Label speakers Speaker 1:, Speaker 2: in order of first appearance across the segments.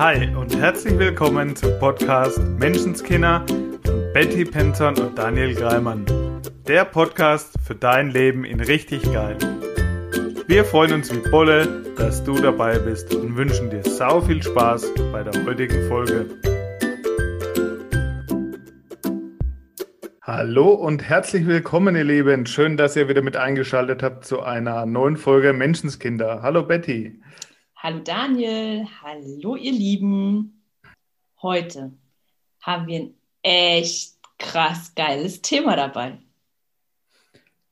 Speaker 1: Hi und herzlich willkommen zum Podcast Menschenskinder von Betty Penton und Daniel Greimann. Der Podcast für dein Leben in richtig geil. Wir freuen uns wie Bolle, dass du dabei bist und wünschen dir sau viel Spaß bei der heutigen Folge. Hallo und herzlich willkommen, ihr Lieben. Schön, dass ihr wieder mit eingeschaltet habt zu einer neuen Folge Menschenskinder. Hallo Betty.
Speaker 2: Hallo Daniel, hallo ihr Lieben. Heute haben wir ein echt krass geiles Thema dabei.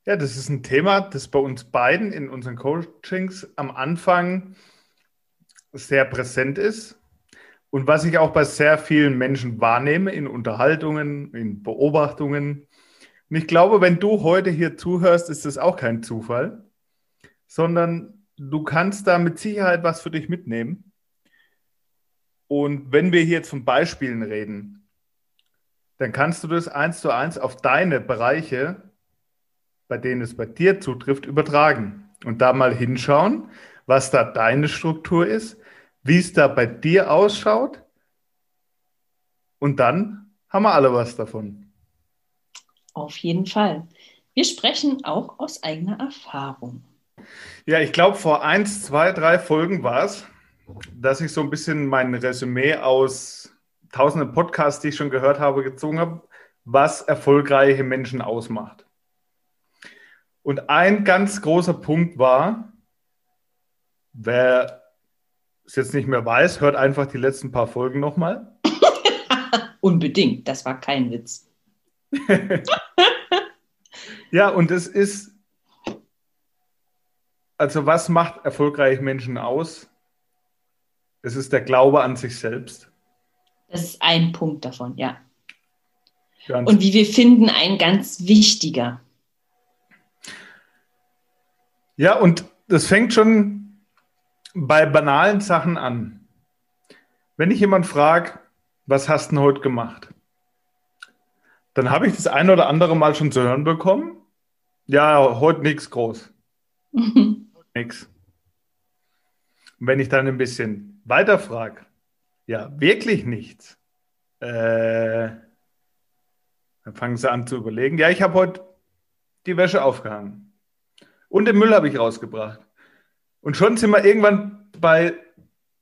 Speaker 1: Ja, das ist ein Thema, das bei uns beiden in unseren Coachings am Anfang sehr präsent ist und was ich auch bei sehr vielen Menschen wahrnehme in Unterhaltungen, in Beobachtungen. Und ich glaube, wenn du heute hier zuhörst, ist das auch kein Zufall, sondern du kannst da mit Sicherheit was für dich mitnehmen. Und wenn wir hier von Beispielen reden, dann kannst du das eins zu eins auf deine Bereiche, bei denen es bei dir zutrifft, übertragen und da mal hinschauen, was da deine Struktur ist, wie es da bei dir ausschaut. Und dann haben wir alle was davon.
Speaker 2: Auf jeden Fall. Wir sprechen auch aus eigener Erfahrung.
Speaker 1: Ja, ich glaube, vor eins, zwei, drei Folgen war es, dass ich so ein bisschen mein Resümee aus tausenden Podcasts, die ich schon gehört habe, gezogen habe, was erfolgreiche Menschen ausmacht. Und ein ganz großer Punkt war, wer es jetzt nicht mehr weiß, hört einfach die letzten paar Folgen nochmal.
Speaker 2: Unbedingt, das war kein Witz.
Speaker 1: ja, und es ist also was macht erfolgreiche Menschen aus? Es ist der Glaube an sich selbst.
Speaker 2: Das ist ein Punkt davon, ja. Ganz Und wie wir finden, ein ganz wichtiger.
Speaker 1: Ja, und das fängt schon bei banalen Sachen an. Wenn ich jemand frage, was hast du denn heute gemacht? Dann habe ich das ein oder andere Mal schon zu hören bekommen. Ja, heute nichts groß. Und wenn ich dann ein bisschen weiter frage, ja, wirklich nichts, äh, dann fangen sie an zu überlegen, ja, ich habe heute die Wäsche aufgehangen und den Müll habe ich rausgebracht. Und schon sind wir irgendwann bei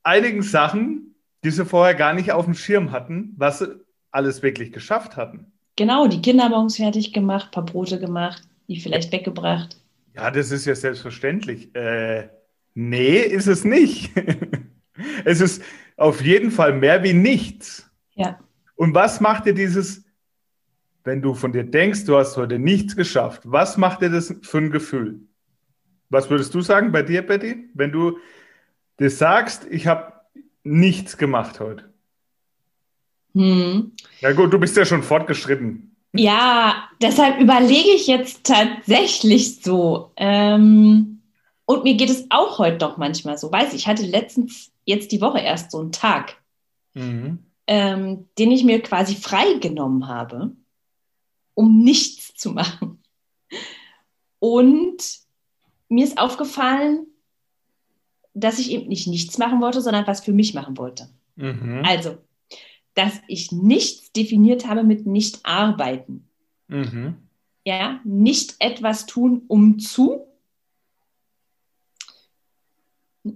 Speaker 1: einigen Sachen, die sie vorher gar nicht auf dem Schirm hatten, was sie alles wirklich geschafft hatten.
Speaker 2: Genau, die Kinderbons fertig gemacht, paar Brote gemacht, die vielleicht weggebracht.
Speaker 1: Ja, das ist ja selbstverständlich. Äh, nee, ist es nicht. es ist auf jeden Fall mehr wie nichts.
Speaker 2: Ja.
Speaker 1: Und was macht dir dieses, wenn du von dir denkst, du hast heute nichts geschafft, was macht dir das für ein Gefühl? Was würdest du sagen bei dir, Betty, wenn du dir sagst, ich habe nichts gemacht heute? Hm. Ja gut, du bist ja schon fortgeschritten.
Speaker 2: Ja, deshalb überlege ich jetzt tatsächlich so. Ähm, und mir geht es auch heute doch manchmal so. Weiß ich, hatte letztens jetzt die Woche erst so einen Tag, mhm. ähm, den ich mir quasi freigenommen habe, um nichts zu machen. Und mir ist aufgefallen, dass ich eben nicht nichts machen wollte, sondern was für mich machen wollte. Mhm. Also, dass ich nichts definiert habe mit nicht arbeiten. Mhm. Ja, nicht etwas tun, um zu,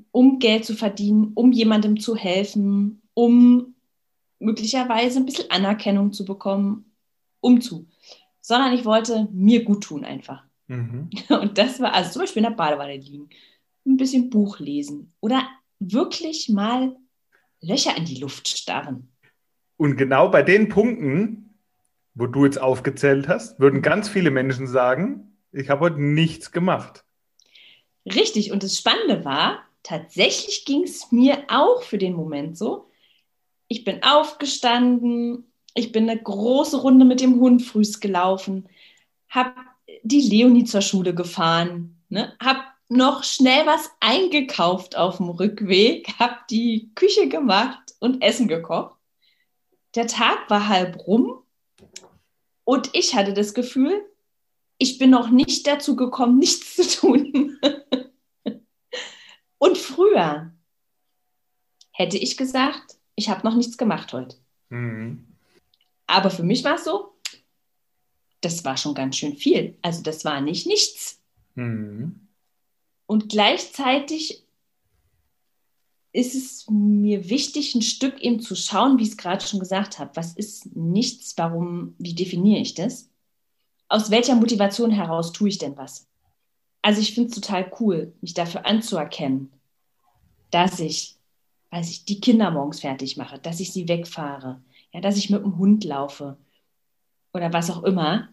Speaker 2: um Geld zu verdienen, um jemandem zu helfen, um möglicherweise ein bisschen Anerkennung zu bekommen, um zu. Sondern ich wollte mir gut tun einfach. Mhm. Und das war also zum Beispiel in der Badewanne liegen, ein bisschen Buch lesen oder wirklich mal Löcher in die Luft starren.
Speaker 1: Und genau bei den Punkten, wo du jetzt aufgezählt hast, würden ganz viele Menschen sagen, ich habe heute nichts gemacht.
Speaker 2: Richtig. Und das Spannende war, tatsächlich ging es mir auch für den Moment so. Ich bin aufgestanden, ich bin eine große Runde mit dem Hund frühs gelaufen, habe die Leonie zur Schule gefahren, ne, habe noch schnell was eingekauft auf dem Rückweg, habe die Küche gemacht und Essen gekocht der Tag war halb rum und ich hatte das Gefühl, ich bin noch nicht dazu gekommen, nichts zu tun. und früher hätte ich gesagt, ich habe noch nichts gemacht heute. Mhm. Aber für mich war es so, das war schon ganz schön viel. Also das war nicht nichts. Mhm. Und gleichzeitig ist es mir wichtig, ein Stück eben zu schauen, wie ich es gerade schon gesagt habe. Was ist nichts? Warum, wie definiere ich das? Aus welcher Motivation heraus tue ich denn was? Also ich finde es total cool, mich dafür anzuerkennen, dass ich, weiß ich, die Kinder morgens fertig mache, dass ich sie wegfahre, ja, dass ich mit dem Hund laufe oder was auch immer.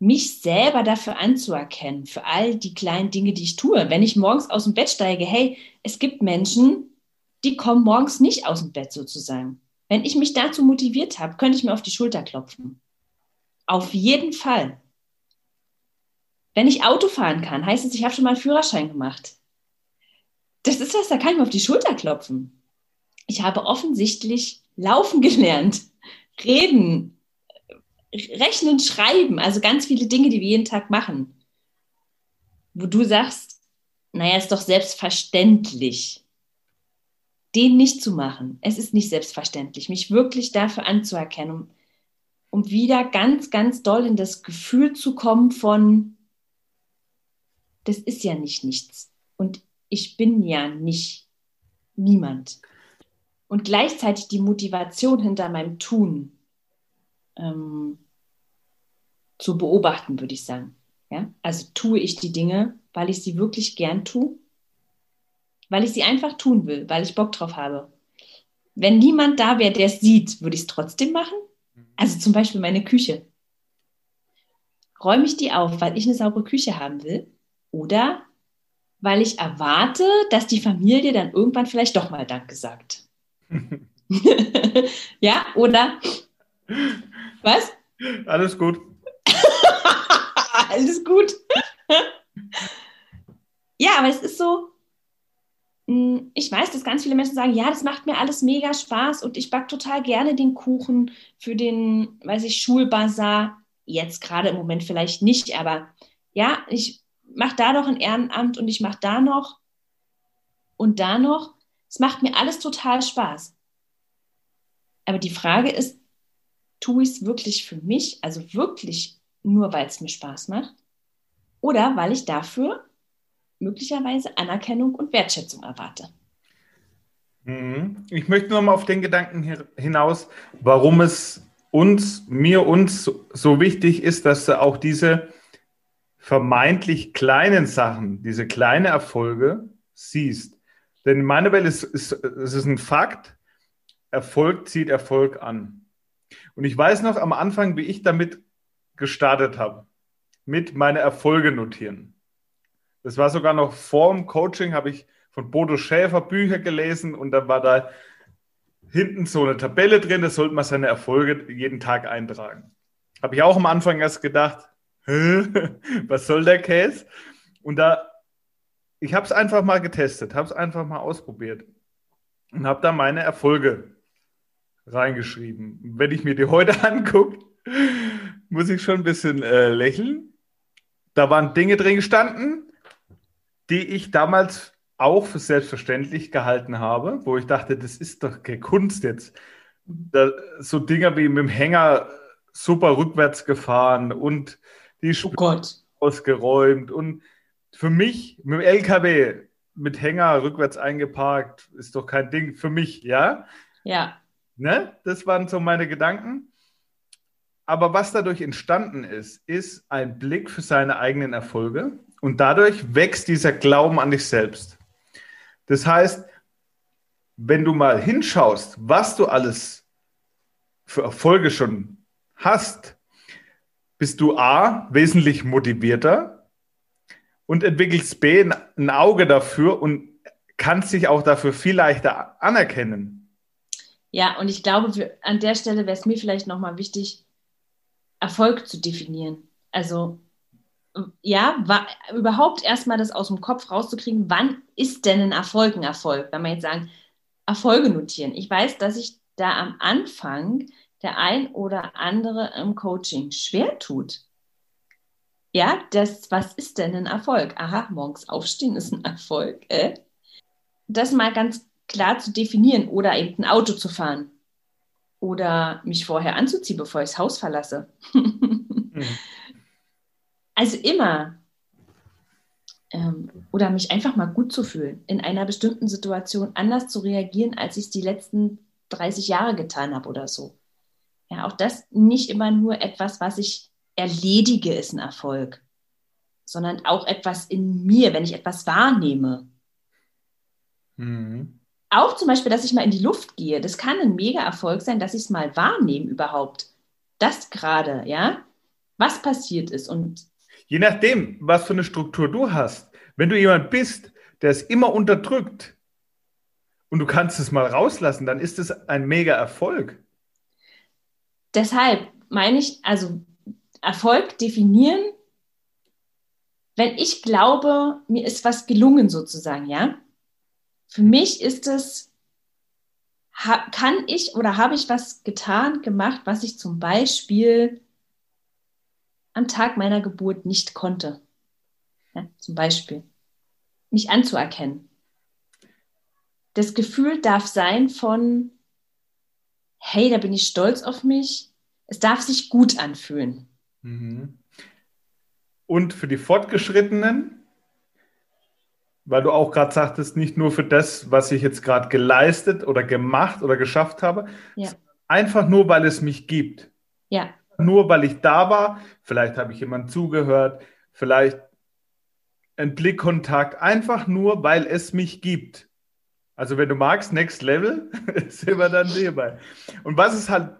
Speaker 2: Mich selber dafür anzuerkennen, für all die kleinen Dinge, die ich tue. Wenn ich morgens aus dem Bett steige, hey, es gibt Menschen, die kommen morgens nicht aus dem Bett sozusagen. Wenn ich mich dazu motiviert habe, könnte ich mir auf die Schulter klopfen. Auf jeden Fall. Wenn ich Auto fahren kann, heißt es, ich habe schon mal einen Führerschein gemacht. Das ist was, da kann ich mir auf die Schulter klopfen. Ich habe offensichtlich laufen gelernt, reden, rechnen, schreiben, also ganz viele Dinge, die wir jeden Tag machen. Wo du sagst, naja, ist doch selbstverständlich, den nicht zu machen. Es ist nicht selbstverständlich, mich wirklich dafür anzuerkennen, um, um wieder ganz, ganz doll in das Gefühl zu kommen von, das ist ja nicht nichts. Und ich bin ja nicht niemand. Und gleichzeitig die Motivation hinter meinem Tun ähm, zu beobachten, würde ich sagen. Ja? Also tue ich die Dinge, weil ich sie wirklich gern tue, weil ich sie einfach tun will, weil ich Bock drauf habe. Wenn niemand da wäre, der es sieht, würde ich es trotzdem machen. Also zum Beispiel meine Küche. Räume ich die auf, weil ich eine saubere Küche haben will oder weil ich erwarte, dass die Familie dann irgendwann vielleicht doch mal Danke sagt. ja, oder? Was?
Speaker 1: Alles gut.
Speaker 2: Alles gut. ja, aber es ist so, hm, ich weiß, dass ganz viele Menschen sagen, ja, das macht mir alles mega Spaß und ich backe total gerne den Kuchen für den, weiß ich, Schulbazar. Jetzt gerade im Moment vielleicht nicht, aber ja, ich mache da noch ein Ehrenamt und ich mache da noch und da noch. Es macht mir alles total Spaß. Aber die Frage ist, tue ich es wirklich für mich, also wirklich nur, weil es mir Spaß macht? oder weil ich dafür möglicherweise Anerkennung und Wertschätzung erwarte.
Speaker 1: Mhm. Ich möchte nochmal auf den Gedanken hinaus, warum es uns, mir uns so wichtig ist, dass du auch diese vermeintlich kleinen Sachen, diese kleinen Erfolge siehst. Denn in meiner Welt ist, ist, ist es ein Fakt, Erfolg zieht Erfolg an. Und ich weiß noch am Anfang, wie ich damit gestartet habe mit meine Erfolge notieren. Das war sogar noch vor dem Coaching, habe ich von Bodo Schäfer Bücher gelesen und da war da hinten so eine Tabelle drin, da sollte man seine Erfolge jeden Tag eintragen. Habe ich auch am Anfang erst gedacht, was soll der Käse? Und da, ich habe es einfach mal getestet, habe es einfach mal ausprobiert und habe da meine Erfolge reingeschrieben. Wenn ich mir die heute angucke, muss ich schon ein bisschen äh, lächeln, da waren Dinge drin gestanden, die ich damals auch für selbstverständlich gehalten habe, wo ich dachte, das ist doch keine Kunst jetzt. Da, so Dinge wie mit dem Hänger super rückwärts gefahren und die
Speaker 2: Spur
Speaker 1: oh ausgeräumt und für mich mit dem LKW mit Hänger rückwärts eingeparkt ist doch kein Ding für mich, ja?
Speaker 2: Ja.
Speaker 1: Ne? Das waren so meine Gedanken. Aber was dadurch entstanden ist, ist ein Blick für seine eigenen Erfolge und dadurch wächst dieser Glauben an dich selbst. Das heißt, wenn du mal hinschaust, was du alles für Erfolge schon hast, bist du A, wesentlich motivierter und entwickelst B, ein Auge dafür und kannst dich auch dafür viel leichter anerkennen.
Speaker 2: Ja, und ich glaube, an der Stelle wäre es mir vielleicht nochmal wichtig, Erfolg zu definieren. Also ja, war, überhaupt erstmal das aus dem Kopf rauszukriegen, wann ist denn ein Erfolg ein Erfolg? Wenn wir jetzt sagen, Erfolge notieren. Ich weiß, dass sich da am Anfang der ein oder andere im Coaching schwer tut. Ja, das, was ist denn ein Erfolg? Aha, morgens aufstehen ist ein Erfolg. Äh? Das mal ganz klar zu definieren oder eben ein Auto zu fahren oder mich vorher anzuziehen, bevor ich das Haus verlasse. mhm. Also immer. Ähm, oder mich einfach mal gut zu fühlen, in einer bestimmten Situation anders zu reagieren, als ich es die letzten 30 Jahre getan habe oder so. Ja, auch das nicht immer nur etwas, was ich erledige, ist ein Erfolg, sondern auch etwas in mir, wenn ich etwas wahrnehme. Mhm. Auch zum Beispiel, dass ich mal in die Luft gehe, das kann ein mega Erfolg sein, dass ich es mal wahrnehme überhaupt. Das gerade, ja, was passiert ist. Und
Speaker 1: Je nachdem, was für eine Struktur du hast. Wenn du jemand bist, der es immer unterdrückt und du kannst es mal rauslassen, dann ist es ein mega Erfolg.
Speaker 2: Deshalb meine ich, also Erfolg definieren, wenn ich glaube, mir ist was gelungen sozusagen, ja. Für mich ist es, kann ich oder habe ich was getan, gemacht, was ich zum Beispiel am Tag meiner Geburt nicht konnte. Ja, zum Beispiel. Mich anzuerkennen. Das Gefühl darf sein von, hey, da bin ich stolz auf mich. Es darf sich gut anfühlen. Mhm.
Speaker 1: Und für die Fortgeschrittenen, weil du auch gerade sagtest, nicht nur für das, was ich jetzt gerade geleistet oder gemacht oder geschafft habe, ja. einfach nur, weil es mich gibt.
Speaker 2: Ja
Speaker 1: nur weil ich da war. Vielleicht habe ich jemand zugehört, vielleicht ein Blickkontakt, einfach nur, weil es mich gibt. Also wenn du magst, Next Level, sind wir dann hierbei. Und was es halt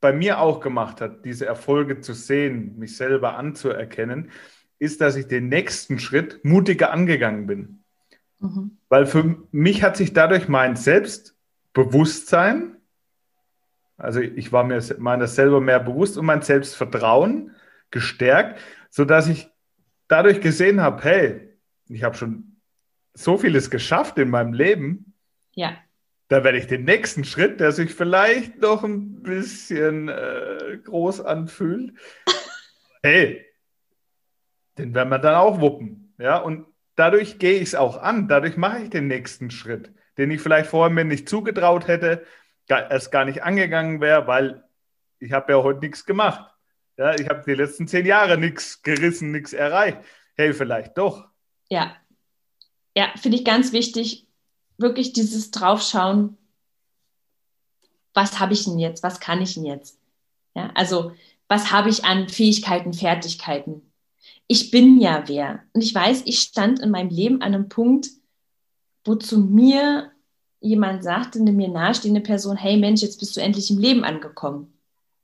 Speaker 1: bei mir auch gemacht hat, diese Erfolge zu sehen, mich selber anzuerkennen, ist, dass ich den nächsten Schritt mutiger angegangen bin. Mhm. Weil für mich hat sich dadurch mein Selbstbewusstsein also ich war mir meiner selber mehr bewusst und mein Selbstvertrauen gestärkt, sodass ich dadurch gesehen habe, hey, ich habe schon so vieles geschafft in meinem Leben.
Speaker 2: Ja.
Speaker 1: Da werde ich den nächsten Schritt, der sich vielleicht noch ein bisschen äh, groß anfühlt, hey, den werden wir dann auch wuppen. Ja, und dadurch gehe ich es auch an. Dadurch mache ich den nächsten Schritt, den ich vielleicht vorher mir nicht zugetraut hätte, es gar nicht angegangen wäre, weil ich habe ja heute nichts gemacht. Ja, ich habe die letzten zehn Jahre nichts gerissen, nichts erreicht. Hey, vielleicht doch.
Speaker 2: Ja, ja, finde ich ganz wichtig, wirklich dieses Draufschauen, was habe ich denn jetzt, was kann ich denn jetzt? Ja, also was habe ich an Fähigkeiten, Fertigkeiten? Ich bin ja wer. Und ich weiß, ich stand in meinem Leben an einem Punkt, wo zu mir jemand sagte, eine mir nahestehende Person, hey Mensch, jetzt bist du endlich im Leben angekommen.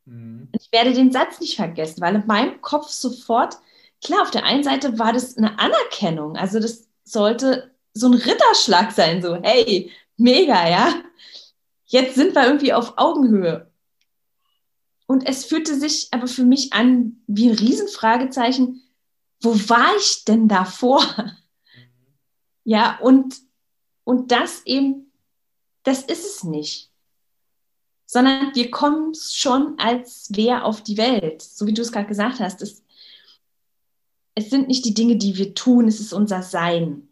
Speaker 2: Mhm. ich werde den Satz nicht vergessen, weil in meinem Kopf sofort, klar, auf der einen Seite war das eine Anerkennung, also das sollte so ein Ritterschlag sein, so, hey, mega, ja. Jetzt sind wir irgendwie auf Augenhöhe. Und es fühlte sich aber für mich an wie ein Riesenfragezeichen, wo war ich denn davor? Mhm. Ja, und, und das eben das ist es nicht. Sondern wir kommen schon als wer auf die Welt, so wie du es gerade gesagt hast. Es, es sind nicht die Dinge, die wir tun, es ist unser Sein.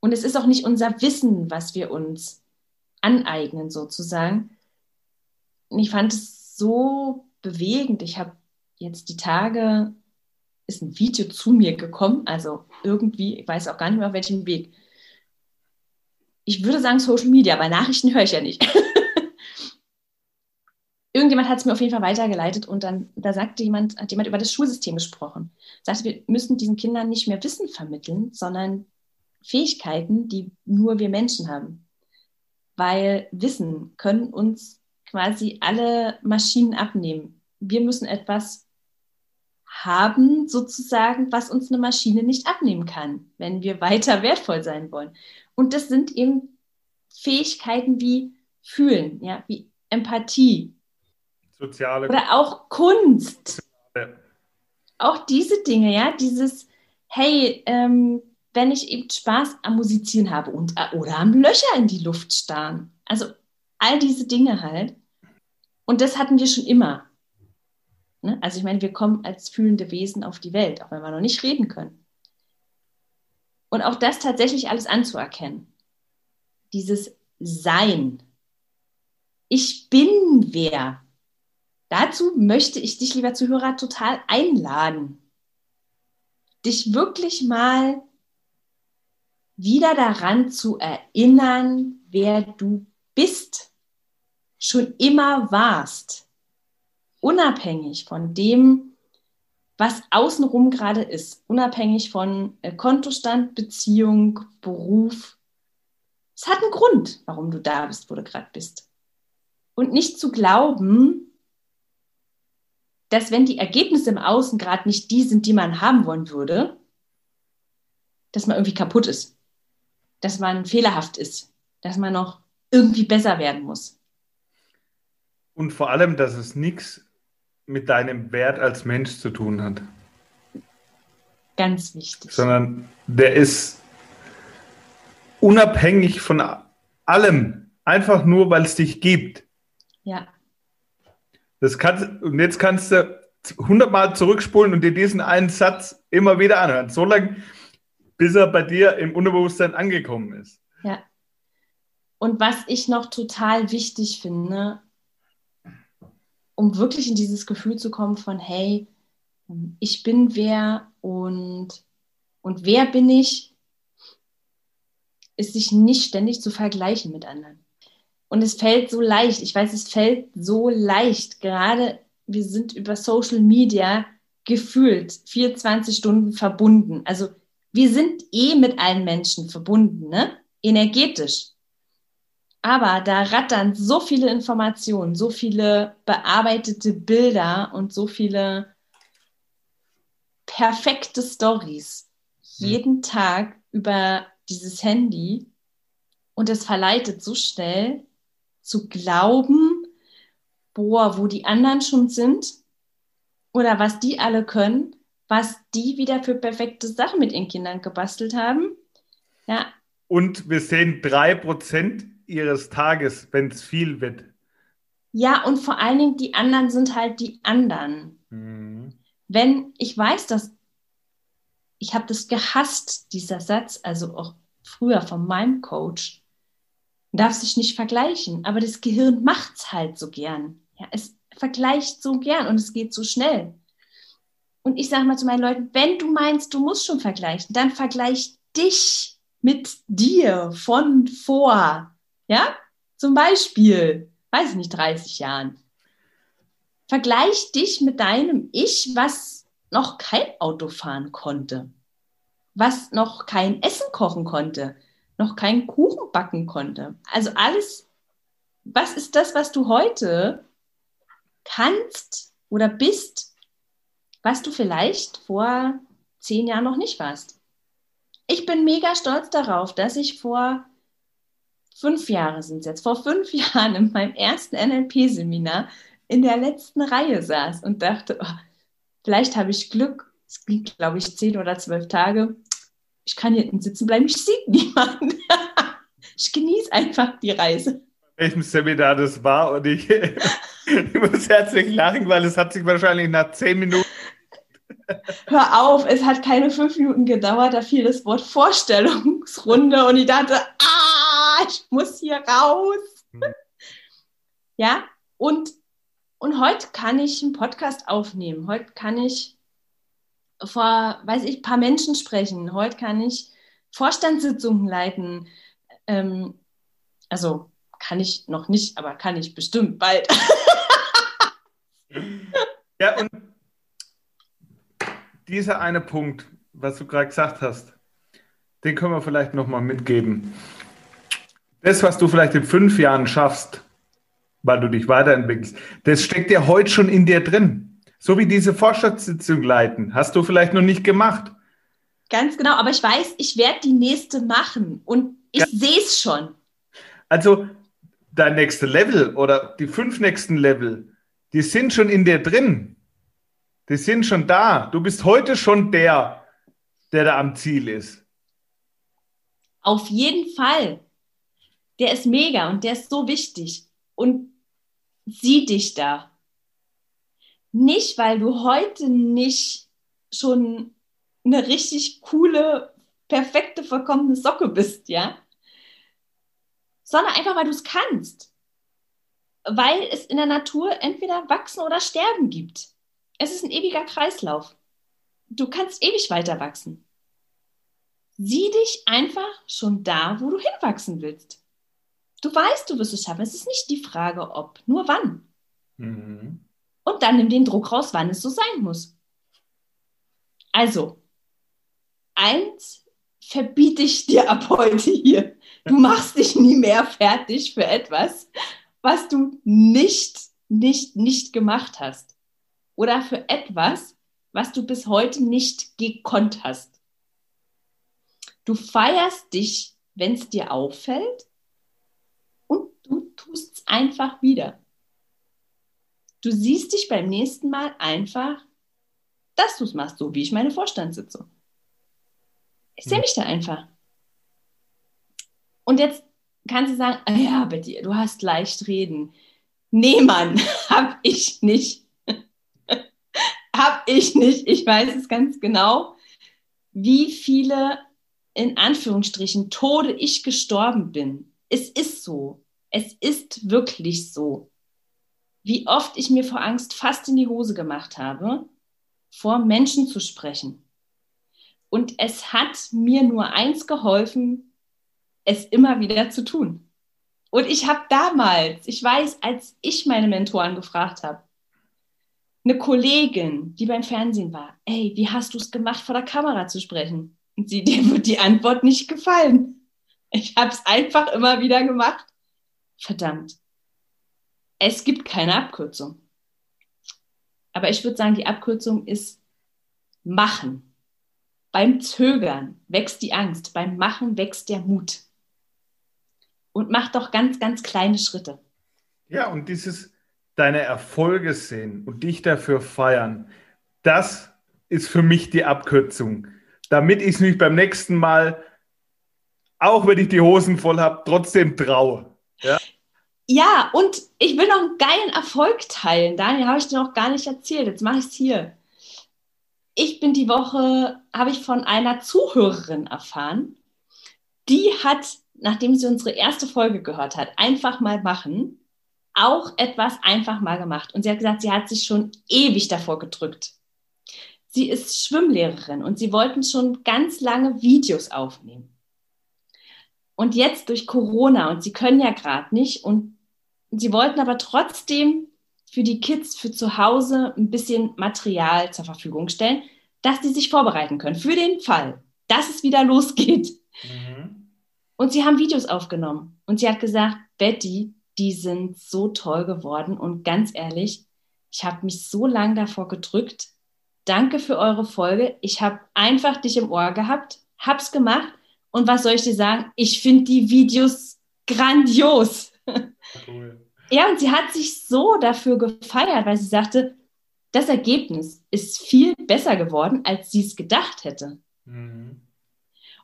Speaker 2: Und es ist auch nicht unser Wissen, was wir uns aneignen, sozusagen. Und ich fand es so bewegend. Ich habe jetzt die Tage, ist ein Video zu mir gekommen, also irgendwie, ich weiß auch gar nicht mehr auf welchem Weg ich würde sagen Social Media, aber Nachrichten höre ich ja nicht. Irgendjemand hat es mir auf jeden Fall weitergeleitet und dann da sagte jemand, hat jemand über das Schulsystem gesprochen. Sagte, wir müssen diesen Kindern nicht mehr Wissen vermitteln, sondern Fähigkeiten, die nur wir Menschen haben. Weil Wissen können uns quasi alle Maschinen abnehmen. Wir müssen etwas haben, sozusagen, was uns eine Maschine nicht abnehmen kann, wenn wir weiter wertvoll sein wollen. Und das sind eben Fähigkeiten wie Fühlen, ja, wie Empathie.
Speaker 1: Soziale.
Speaker 2: Oder auch Kunst. Ja. Auch diese Dinge, ja, dieses, hey, ähm, wenn ich eben Spaß am Musizieren habe und, oder am Löcher in die Luft starren. Also all diese Dinge halt. Und das hatten wir schon immer. Ne? Also ich meine, wir kommen als fühlende Wesen auf die Welt, auch wenn wir noch nicht reden können. Und auch das tatsächlich alles anzuerkennen. Dieses sein. Ich bin wer. Dazu möchte ich dich, lieber Zuhörer, total einladen, dich wirklich mal wieder daran zu erinnern, wer du bist, schon immer warst, unabhängig von dem, was außenrum gerade ist, unabhängig von äh, Kontostand, Beziehung, Beruf. Es hat einen Grund, warum du da bist, wo du gerade bist. Und nicht zu glauben, dass wenn die Ergebnisse im Außen gerade nicht die sind, die man haben wollen würde, dass man irgendwie kaputt ist, dass man fehlerhaft ist, dass man noch irgendwie besser werden muss.
Speaker 1: Und vor allem, dass es nichts mit deinem Wert als Mensch zu tun hat.
Speaker 2: Ganz wichtig.
Speaker 1: Sondern der ist unabhängig von allem, einfach nur, weil es dich gibt.
Speaker 2: Ja.
Speaker 1: Das kannst, und jetzt kannst du hundertmal zurückspulen und dir diesen einen Satz immer wieder anhören, so lange, bis er bei dir im Unterbewusstsein angekommen ist.
Speaker 2: Ja. Und was ich noch total wichtig finde, um wirklich in dieses Gefühl zu kommen von, hey, ich bin wer und, und wer bin ich, ist sich nicht ständig zu vergleichen mit anderen. Und es fällt so leicht, ich weiß, es fällt so leicht, gerade wir sind über Social Media gefühlt 24 Stunden verbunden. Also wir sind eh mit allen Menschen verbunden, ne? energetisch. Aber da rattern so viele Informationen, so viele bearbeitete Bilder und so viele perfekte Stories jeden hm. Tag über dieses Handy und es verleitet so schnell zu glauben, boah, wo die anderen schon sind oder was die alle können, was die wieder für perfekte Sachen mit ihren Kindern gebastelt haben. Ja.
Speaker 1: Und wir sehen drei Prozent ihres Tages, wenn es viel wird.
Speaker 2: Ja, und vor allen Dingen, die anderen sind halt die anderen. Mhm. Wenn ich weiß, dass ich habe das gehasst, dieser Satz, also auch früher von meinem Coach, darf sich nicht vergleichen, aber das Gehirn macht es halt so gern. Ja, es vergleicht so gern und es geht so schnell. Und ich sage mal zu meinen Leuten, wenn du meinst, du musst schon vergleichen, dann vergleich dich mit dir von vor. Ja? Zum Beispiel, weiß ich nicht, 30 Jahren. Vergleich dich mit deinem Ich, was noch kein Auto fahren konnte, was noch kein Essen kochen konnte, noch keinen Kuchen backen konnte. Also alles, was ist das, was du heute kannst oder bist, was du vielleicht vor zehn Jahren noch nicht warst. Ich bin mega stolz darauf, dass ich vor fünf Jahren sind es jetzt, vor fünf Jahren in meinem ersten NLP-Seminar in der letzten Reihe saß und dachte, oh, vielleicht habe ich Glück. Es ging, glaube ich, zehn oder zwölf Tage. Ich kann hier hinten sitzen bleiben, ich sehe niemanden. ich genieße einfach die Reise.
Speaker 1: Welchem Seminar das war und ich, ich muss herzlich lachen, weil es hat sich wahrscheinlich nach zehn Minuten
Speaker 2: Hör auf, es hat keine fünf Minuten gedauert, da fiel das Wort Vorstellungsrunde und ich dachte, ah, ich muss hier raus. Hm. Ja, und, und heute kann ich einen Podcast aufnehmen. Heute kann ich vor, weiß ich, ein paar Menschen sprechen. Heute kann ich Vorstandssitzungen leiten. Ähm, also kann ich noch nicht, aber kann ich bestimmt bald.
Speaker 1: ja, und dieser eine Punkt, was du gerade gesagt hast, den können wir vielleicht nochmal mitgeben. Das, was du vielleicht in fünf Jahren schaffst, weil du dich weiterentwickelst, das steckt ja heute schon in dir drin. So wie diese Vorstandssitzung leiten, hast du vielleicht noch nicht gemacht.
Speaker 2: Ganz genau, aber ich weiß, ich werde die nächste machen und ich ja. sehe es schon.
Speaker 1: Also dein nächste Level oder die fünf nächsten Level, die sind schon in dir drin. Die sind schon da. Du bist heute schon der, der da am Ziel ist.
Speaker 2: Auf jeden Fall. Der ist mega und der ist so wichtig. Und sieh dich da. Nicht, weil du heute nicht schon eine richtig coole, perfekte, vollkommene Socke bist, ja? sondern einfach, weil du es kannst. Weil es in der Natur entweder wachsen oder sterben gibt. Es ist ein ewiger Kreislauf. Du kannst ewig weiter wachsen. Sieh dich einfach schon da, wo du hinwachsen willst. Du weißt, du wirst es schaffen. Es ist nicht die Frage, ob, nur wann. Mhm. Und dann nimm den Druck raus, wann es so sein muss. Also, eins verbiete ich dir ab heute hier. Du machst dich nie mehr fertig für etwas, was du nicht, nicht, nicht gemacht hast. Oder für etwas, was du bis heute nicht gekonnt hast. Du feierst dich, wenn es dir auffällt tust es einfach wieder. Du siehst dich beim nächsten Mal einfach, dass du es machst, so wie ich meine Vorstandssitzung. Ich sehe hm. mich da einfach. Und jetzt kannst du sagen, ah ja, Betty, du hast leicht reden. Nee, Mann, hab ich nicht. hab ich nicht. Ich weiß es ganz genau, wie viele in Anführungsstrichen Tode ich gestorben bin. Es ist so. Es ist wirklich so. Wie oft ich mir vor Angst fast in die Hose gemacht habe, vor Menschen zu sprechen. Und es hat mir nur eins geholfen, es immer wieder zu tun. Und ich habe damals, ich weiß, als ich meine Mentoren gefragt habe, eine Kollegin, die beim Fernsehen war, ey, wie hast du es gemacht, vor der Kamera zu sprechen? Und sie, dir wird die Antwort nicht gefallen. Ich habe es einfach immer wieder gemacht. Verdammt. Es gibt keine Abkürzung. Aber ich würde sagen, die Abkürzung ist machen. Beim Zögern wächst die Angst, beim Machen wächst der Mut. Und mach doch ganz, ganz kleine Schritte.
Speaker 1: Ja, und dieses deine Erfolge sehen und dich dafür feiern, das ist für mich die Abkürzung damit ich es mich beim nächsten Mal, auch wenn ich die Hosen voll habe, trotzdem traue. Ja?
Speaker 2: ja, und ich will noch einen geilen Erfolg teilen. Daniel, habe ich dir noch gar nicht erzählt. Jetzt mache ich es hier. Ich bin die Woche, habe ich von einer Zuhörerin erfahren, die hat, nachdem sie unsere erste Folge gehört hat, einfach mal machen, auch etwas einfach mal gemacht. Und sie hat gesagt, sie hat sich schon ewig davor gedrückt sie ist Schwimmlehrerin und sie wollten schon ganz lange Videos aufnehmen. Und jetzt durch Corona und sie können ja gerade nicht und sie wollten aber trotzdem für die Kids für zu Hause ein bisschen Material zur Verfügung stellen, dass sie sich vorbereiten können für den Fall, dass es wieder losgeht. Mhm. Und sie haben Videos aufgenommen und sie hat gesagt, Betty, die sind so toll geworden und ganz ehrlich, ich habe mich so lange davor gedrückt, danke für eure Folge. Ich habe einfach dich im Ohr gehabt, hab's gemacht. Und was soll ich dir sagen? Ich finde die Videos grandios. Cool. Ja, und sie hat sich so dafür gefeiert, weil sie sagte, das Ergebnis ist viel besser geworden, als sie es gedacht hätte. Mhm.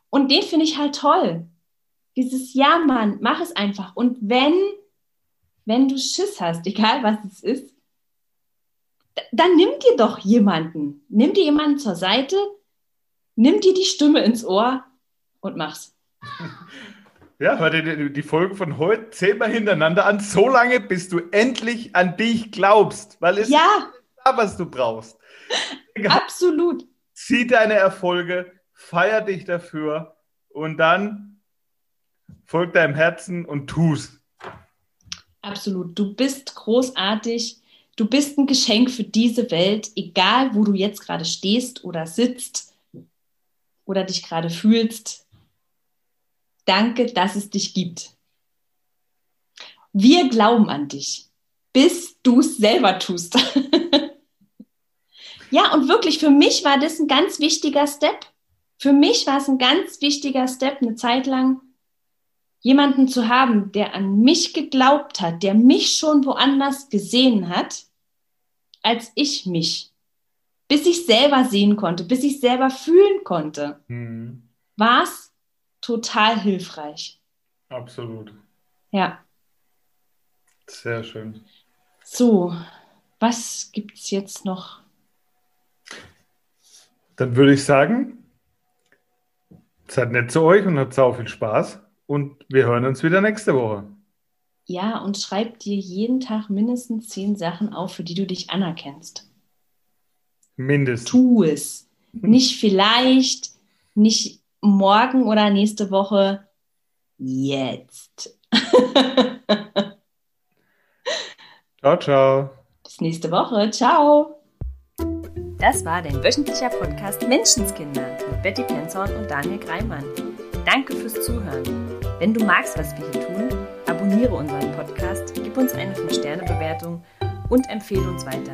Speaker 2: Und den finde ich halt toll. Dieses Ja, Mann, mach es einfach. Und wenn, wenn du Schiss hast, egal was es ist, dann nimm dir doch jemanden. Nimm dir jemanden zur Seite, nimm dir die Stimme ins Ohr und mach's.
Speaker 1: Ja, hör dir die Folge von heute zehnmal hintereinander an, so lange, bis du endlich an dich glaubst, weil es
Speaker 2: ja.
Speaker 1: ist da, was du brauchst.
Speaker 2: Absolut.
Speaker 1: Zieh deine Erfolge, feier dich dafür und dann folg deinem Herzen und tu's.
Speaker 2: Absolut. Du bist großartig. Du bist ein Geschenk für diese Welt, egal wo du jetzt gerade stehst oder sitzt oder dich gerade fühlst. Danke, dass es dich gibt. Wir glauben an dich, bis du es selber tust. ja, und wirklich, für mich war das ein ganz wichtiger Step. Für mich war es ein ganz wichtiger Step, eine Zeit lang jemanden zu haben, der an mich geglaubt hat, der mich schon woanders gesehen hat als ich mich. Bis ich selber sehen konnte, bis ich selber fühlen konnte, mhm. war es total hilfreich.
Speaker 1: Absolut.
Speaker 2: Ja.
Speaker 1: Sehr schön.
Speaker 2: So, was gibt es jetzt noch?
Speaker 1: Dann würde ich sagen, seid nett zu euch und habt sau viel Spaß. Und wir hören uns wieder nächste Woche.
Speaker 3: Ja, und schreib dir jeden Tag mindestens zehn Sachen auf, für die du dich anerkennst.
Speaker 1: Mindestens.
Speaker 3: Tu es. Nicht vielleicht, nicht morgen oder nächste Woche. Jetzt.
Speaker 1: ciao, ciao.
Speaker 3: Bis nächste Woche. Ciao.
Speaker 2: Das war dein wöchentlicher Podcast Menschenskinder mit Betty Penzorn und Daniel Greimann. Danke fürs Zuhören. Wenn du magst, was wir hier tun, abonniere unseren Podcast, gib uns eine 5-Sterne-Bewertung und empfehle uns weiter.